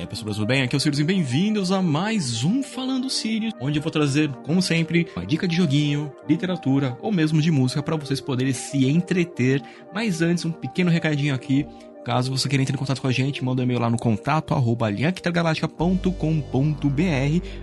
aí, pessoal, tudo bem? Aqui é o Sirius e bem-vindos a mais um Falando Sirius, onde eu vou trazer, como sempre, uma dica de joguinho, literatura ou mesmo de música para vocês poderem se entreter. Mas antes, um pequeno recadinho aqui. Caso você queira entrar em contato com a gente, manda um e-mail lá no contato arroba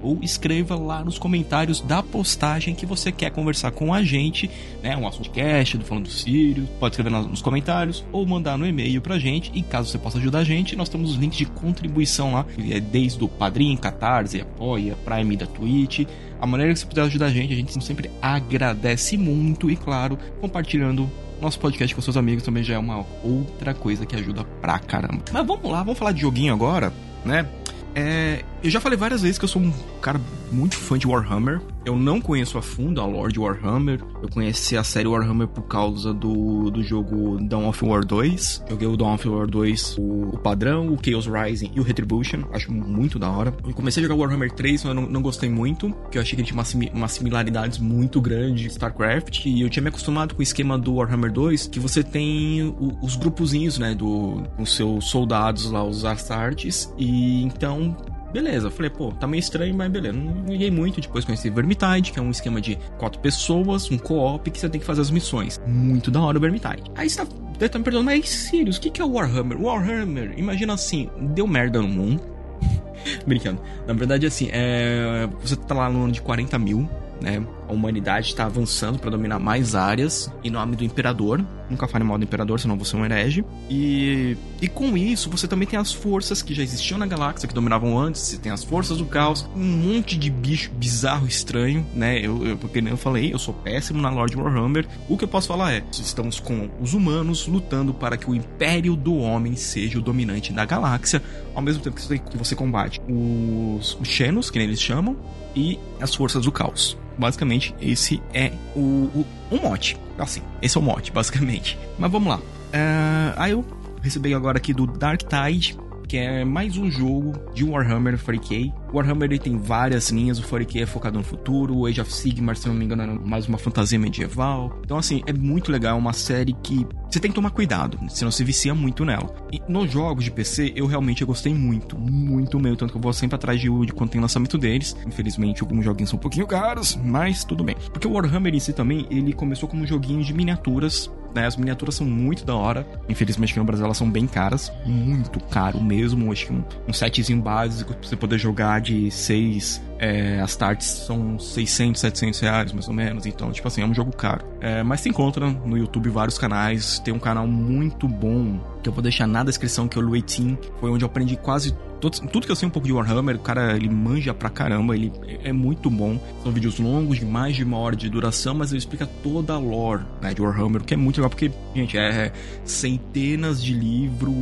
ou escreva lá nos comentários da postagem que você quer conversar com a gente, né? Um assunto cast do Falando do Sírio, pode escrever nos comentários ou mandar no e-mail pra gente. E caso você possa ajudar a gente, nós temos os links de contribuição lá, é desde o Padrim, Catarse, Apoia, Prime da Twitch. A maneira que você puder ajudar a gente, a gente sempre agradece muito e, claro, compartilhando nosso podcast com seus amigos também já é uma outra coisa que ajuda pra caramba. Mas vamos lá, vamos falar de joguinho agora, né? É, eu já falei várias vezes que eu sou um cara muito fã de Warhammer. Eu não conheço a fundo a lore de Warhammer. Eu conheci a série Warhammer por causa do, do jogo Dawn of War 2. Joguei o Dawn of War 2, o, o padrão, o Chaos Rising e o Retribution. Acho muito da hora. Eu comecei a jogar Warhammer 3, mas eu não, não gostei muito, porque eu achei que ele tinha uma, uma similaridades muito grande de StarCraft. E eu tinha me acostumado com o esquema do Warhammer 2, que você tem o, os grupozinhos, né, do, com seus soldados lá, os Astartes. E então Beleza, eu falei, pô, tá meio estranho, mas beleza. Não liguei muito. Depois conheci Vermintide, que é um esquema de quatro pessoas, um co-op, que você tem que fazer as missões. Muito da hora o Vermintide. Aí você tá, tá me perguntando, mas Sirius, o que, que é o Warhammer? Warhammer, imagina assim, deu merda no mundo. Brincando. Na verdade, assim, é, você tá lá no ano de 40 mil, né? A humanidade está avançando para dominar mais áreas em nome do imperador. Nunca fale mal do imperador, senão você é um herege. E, e com isso, você também tem as forças que já existiam na galáxia, que dominavam antes. Você tem as forças do caos, um monte de bicho bizarro, estranho, né? Eu, eu, porque eu falei, eu sou péssimo na Lord Warhammer. O que eu posso falar é: estamos com os humanos lutando para que o império do homem seja o dominante da galáxia, ao mesmo tempo que você, que você combate os, os Xenos, que eles chamam, e as forças do caos. Basicamente, esse é o, o, o mote. Assim, esse é o mote, basicamente. Mas vamos lá. Uh, aí eu recebi agora aqui do Dark Tide, que é mais um jogo de Warhammer 40k. O Warhammer ele tem várias linhas, o 40k é focado no futuro, o Age of Sigmar, se não me engano, é mais uma fantasia medieval. Então, assim, é muito legal, é uma série que você tem que tomar cuidado, senão se vicia muito nela. E nos jogos de PC, eu realmente gostei muito, muito mesmo, tanto que eu vou sempre atrás de, de quando tem lançamento deles. Infelizmente, alguns joguinhos são um pouquinho caros, mas tudo bem. Porque o Warhammer em si também, ele começou como um joguinho de miniaturas né? As miniaturas são muito da hora. Infelizmente aqui no Brasil elas são bem caras. Muito caro mesmo. Acho que um, um setzinho básico pra você poder jogar de seis é, as tartes são 600, 700 reais, mais ou menos. Então, tipo assim, é um jogo caro. É, mas se encontra no YouTube vários canais. Tem um canal muito bom que eu vou deixar na descrição, que é o Luetin. Foi onde eu aprendi quase tudo, tudo que eu sei um pouco de Warhammer. O cara, ele manja pra caramba. Ele é, muito bom. São vídeos longos, de mais de uma hora de duração, mas ele explica toda a lore né, de Warhammer, o que é muito legal, porque, gente, é centenas de livros,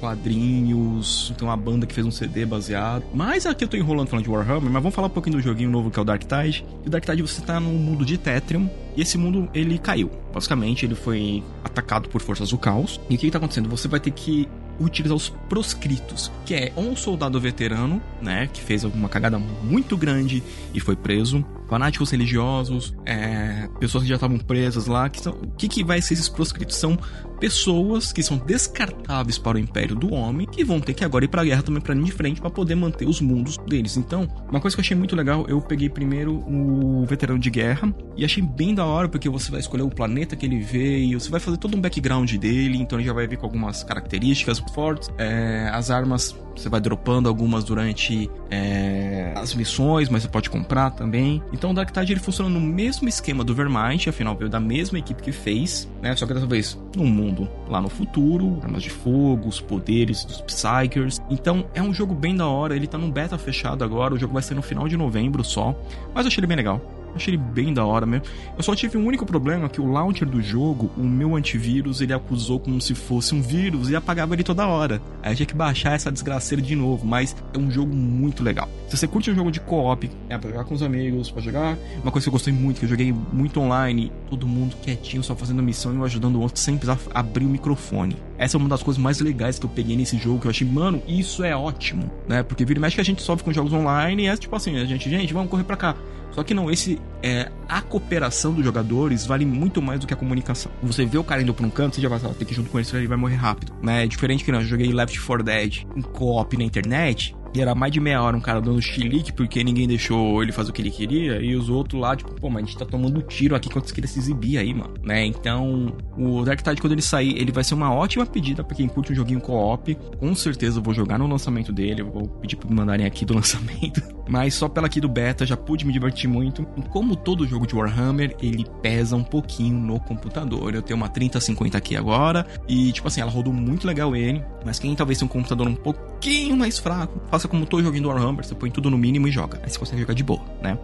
quadrinhos. Tem uma banda que fez um CD baseado. Mas aqui eu tô enrolando falando de Warhammer, mas vamos falar um pouquinho do joguinho novo que é o Dark Tide. E o Dark Tide você tá no mundo de Tetrium e esse mundo ele caiu. Basicamente, ele foi atacado por forças do caos. E o que, que tá acontecendo? Você vai ter que utilizar os proscritos, que é um soldado veterano, né, que fez alguma cagada muito grande e foi preso, fanáticos religiosos, é, pessoas que já estavam presas lá, que são, o que, que vai ser esses proscritos? São pessoas que são descartáveis para o Império do Homem, que vão ter que agora ir para a guerra também para ir de frente para poder manter os mundos deles. Então, uma coisa que eu achei muito legal, eu peguei primeiro o veterano de guerra e achei bem da hora porque você vai escolher o planeta que ele veio, você vai fazer todo um background dele, então ele já vai vir com algumas características fortes, é, as armas você vai dropando algumas durante é, as missões, mas você pode comprar também. Então o Dark ele funciona no mesmo esquema do Verminte, afinal veio da mesma equipe que fez, né? Só que dessa vez num mundo lá no futuro, armas de fogo, os poderes dos Psychers. Então é um jogo bem da hora, ele tá num beta fechado agora, o jogo vai ser no final de novembro só, mas eu achei ele bem legal. Achei ele bem da hora mesmo. Eu só tive um único problema que o launcher do jogo, o meu antivírus, ele acusou como se fosse um vírus e apagava ele toda hora. Aí tinha que baixar essa desgraceira de novo, mas é um jogo muito legal. Se você curte um jogo de co-op, é pra jogar com os amigos, pra jogar. Uma coisa que eu gostei muito, que eu joguei muito online, todo mundo quietinho, só fazendo missão e eu ajudando o outro sem precisar abrir o microfone. Essa é uma das coisas mais legais que eu peguei nesse jogo, que eu achei, mano, isso é ótimo, né? Porque vira e mexe que a gente sofre com jogos online e é tipo assim, a gente, gente, vamos correr para cá. Só que não, esse é a cooperação dos jogadores vale muito mais do que a comunicação. Você vê o cara indo pra um canto, você já vai ter que ir junto com ele, senão ele vai morrer rápido. Né? É diferente que não, eu joguei Left 4 Dead em co-op na internet, e era mais de meia hora um cara dando chilique porque ninguém deixou ele fazer o que ele queria. E os outros lá, tipo, pô, mas a gente tá tomando tiro aqui quando queria se exibir aí, mano. Né? Então, o Dark Tide, quando ele sair, ele vai ser uma ótima pedida pra quem curte um joguinho co-op. Com certeza eu vou jogar no lançamento dele. Vou pedir pra me mandarem aqui do lançamento. Mas só pela aqui do beta já pude me divertir muito. Como todo jogo de Warhammer, ele pesa um pouquinho no computador. Eu tenho uma 3050 aqui agora. E, tipo assim, ela rodou muito legal ele. Mas quem talvez tenha um computador um pouquinho mais fraco, faça como tô jogando Warhammer, você põe tudo no mínimo e joga. Aí você consegue jogar de boa, né?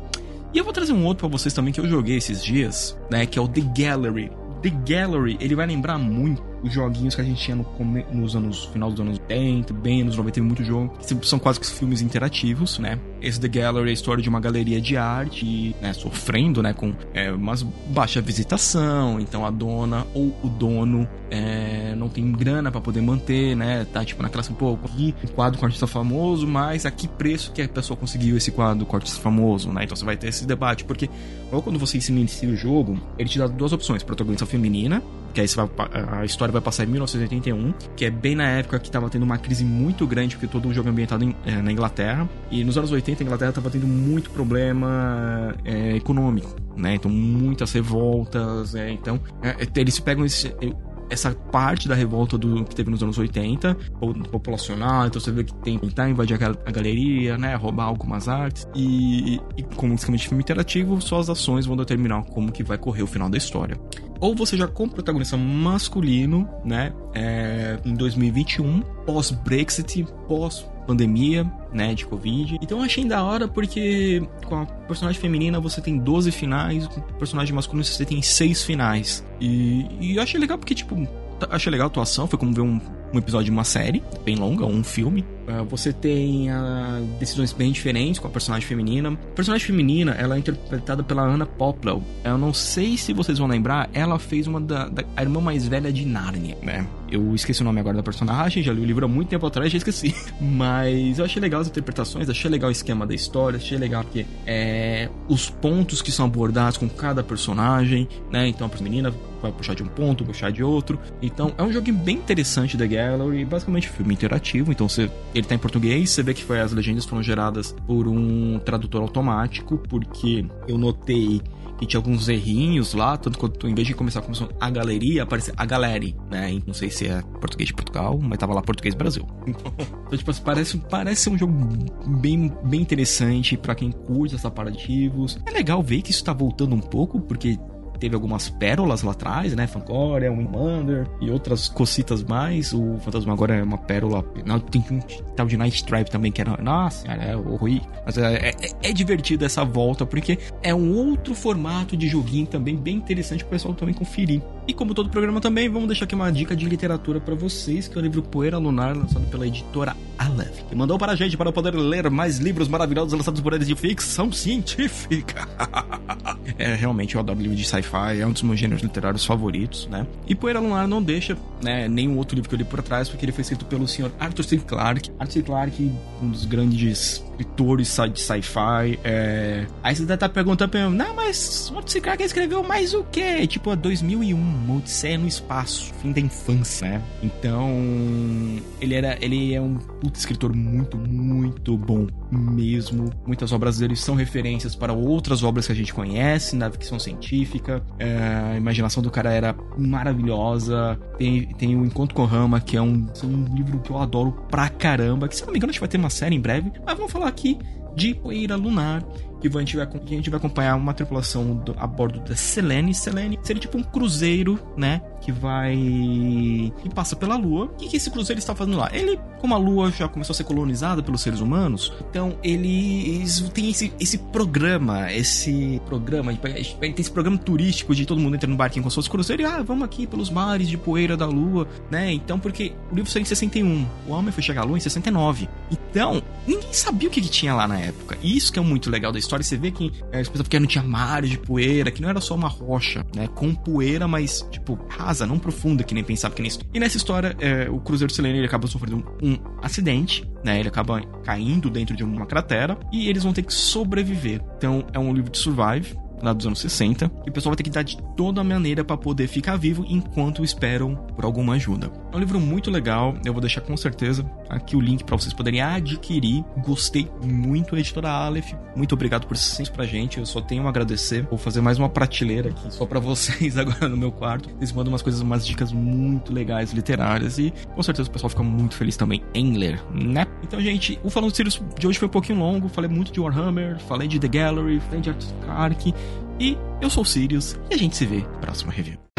E eu vou trazer um outro para vocês também que eu joguei esses dias, né? Que é o The Gallery. The Gallery, ele vai lembrar muito os joguinhos que a gente tinha no, nos anos final dos anos 80, bem nos 90 teve muito jogo, que são quase que filmes interativos, né? Esse The Gallery é a história de uma galeria de arte, né, sofrendo, né, com é, uma baixa visitação, então a dona ou o dono é, não tem grana para poder manter, né, tá tipo naquela assim, pô, aqui um quadro com artista famoso, mas a que preço que a pessoa conseguiu esse quadro com artista famoso, né? Então você vai ter esse debate, porque ou quando você inicia o jogo, ele te dá duas opções, protagonista feminina, que aí vai, a história vai passar em 1981, que é bem na época que estava tendo uma crise muito grande, porque todo o jogo é ambientado em, é, na Inglaterra. E nos anos 80 a Inglaterra estava tendo muito problema é, econômico, né? Então muitas revoltas, é, então eles pegam esse, essa parte da revolta do que teve nos anos 80, populacional, então você vê que tem tentar invadir a, galeria, né, roubar algumas artes e, e como esquema de filme interativo, suas ações vão determinar como que vai correr o final da história. Ou você já com protagonista masculino, né, é, em 2021, pós-Brexit, pós pandemia, né, de Covid. Então eu achei da hora porque com a personagem feminina você tem 12 finais, com o personagem masculino você tem 6 finais. E, e eu achei legal porque, tipo, achei legal a atuação, foi como ver um, um episódio de uma série bem longa, um filme. Uh, você tem uh, decisões bem diferentes com a personagem feminina. A personagem feminina, ela é interpretada pela Anna Poplow. Eu não sei se vocês vão lembrar, ela fez uma da, da a irmã mais velha de Narnia, né? Eu esqueci o nome agora da personagem, já li o livro há muito tempo atrás, já esqueci. Mas eu achei legal as interpretações, achei legal o esquema da história, achei legal que é, os pontos que são abordados com cada personagem, né? Então a menina vai puxar de um ponto, puxar de outro. Então é um jogo bem interessante da Gallery, basicamente filme interativo. Então você, ele tá em português, você vê que foi, as legendas foram geradas por um tradutor automático, porque eu notei e tinha alguns errinhos lá, tanto quanto em vez de começar com a galeria, aparecia a galeri, né? Não sei se é português de Portugal, mas tava lá português Brasil. Então, tipo assim, parece, parece ser um jogo bem, bem interessante para quem curte essa parativos. É legal ver que isso tá voltando um pouco, porque teve algumas pérolas lá atrás, né? Fangoria, Wingmander e outras cocitas mais. O Fantasma agora é uma pérola. Não, tem um tal de Night Stripe também, que era. Nossa, é horrível. Mas é, é, é divertido essa volta, porque é um outro formato de joguinho também bem interessante pro pessoal também conferir. E como todo programa também, vamos deixar aqui uma dica de literatura para vocês, que é o livro Poeira Lunar, lançado pela editora Aleph, que mandou para a gente para poder ler mais livros maravilhosos lançados por eles de ficção científica. é, realmente, eu adoro livro de sci-fi, é um dos meus gêneros literários favoritos, né? E Poeira Lunar não deixa, né, nenhum outro livro que eu li por trás, porque ele foi escrito pelo senhor Arthur C. Clarke. Arthur C. Clarke, um dos grandes escritores de sci-fi. É... Aí você estar perguntando pra mim, não, mas C. Clarke escreveu mais o quê? Tipo, 2001, Odisseia no Espaço, fim da infância, né? Então, ele era, ele é um puto escritor muito, muito bom mesmo. Muitas obras dele são referências para outras obras que a gente conhece na ficção científica. É, a imaginação do cara era maravilhosa. Tem, tem o Encontro com Rama, que é um, é um livro que eu adoro pra caramba. Que se não me engano, a gente vai ter uma série em breve. Mas vamos falar aqui de Poeira Lunar, que a gente vai, que a gente vai acompanhar uma tripulação do, a bordo da Selene. Selene seria tipo um cruzeiro, né? Que vai. e passa pela Lua. O que, que esse cruzeiro está fazendo lá? Ele, como a Lua já começou a ser colonizada pelos seres humanos, então eles têm esse, esse programa, esse programa, tem esse programa turístico de todo mundo entra no barquinho com suas cruzeiros e, ah, vamos aqui pelos mares de poeira da Lua, né? Então, porque o livro saiu em 61, o homem foi chegar à Lua em 69. Então, ninguém sabia o que, que tinha lá na época. E isso que é muito legal da história história, você vê que é, pessoas que não tinha mares de poeira, que não era só uma rocha, né? Com poeira, mas, tipo, rasa, não profunda, que nem pensava que nem isso. E nessa história, é, o Cruzeiro Selene ele acaba sofrendo um, um acidente, né? Ele acaba caindo dentro de uma cratera e eles vão ter que sobreviver. Então é um livro de survive, lá dos anos 60, e o pessoal vai ter que dar de toda maneira para poder ficar vivo enquanto esperam por alguma ajuda. É um livro muito legal, eu vou deixar com certeza aqui o link para vocês poderem adquirir. Gostei muito, editora Aleph. Muito obrigado por ser sempre pra gente. Eu só tenho a agradecer. Vou fazer mais uma prateleira aqui só para vocês agora no meu quarto. Eles mandam umas coisas, umas dicas muito legais literárias e com certeza o pessoal fica muito feliz também em ler, né? Então, gente, o Falando Sirius de hoje foi um pouquinho longo. Falei muito de Warhammer, falei de The Gallery, falei de Art Kark. E eu sou o Sirius e a gente se vê no próximo review.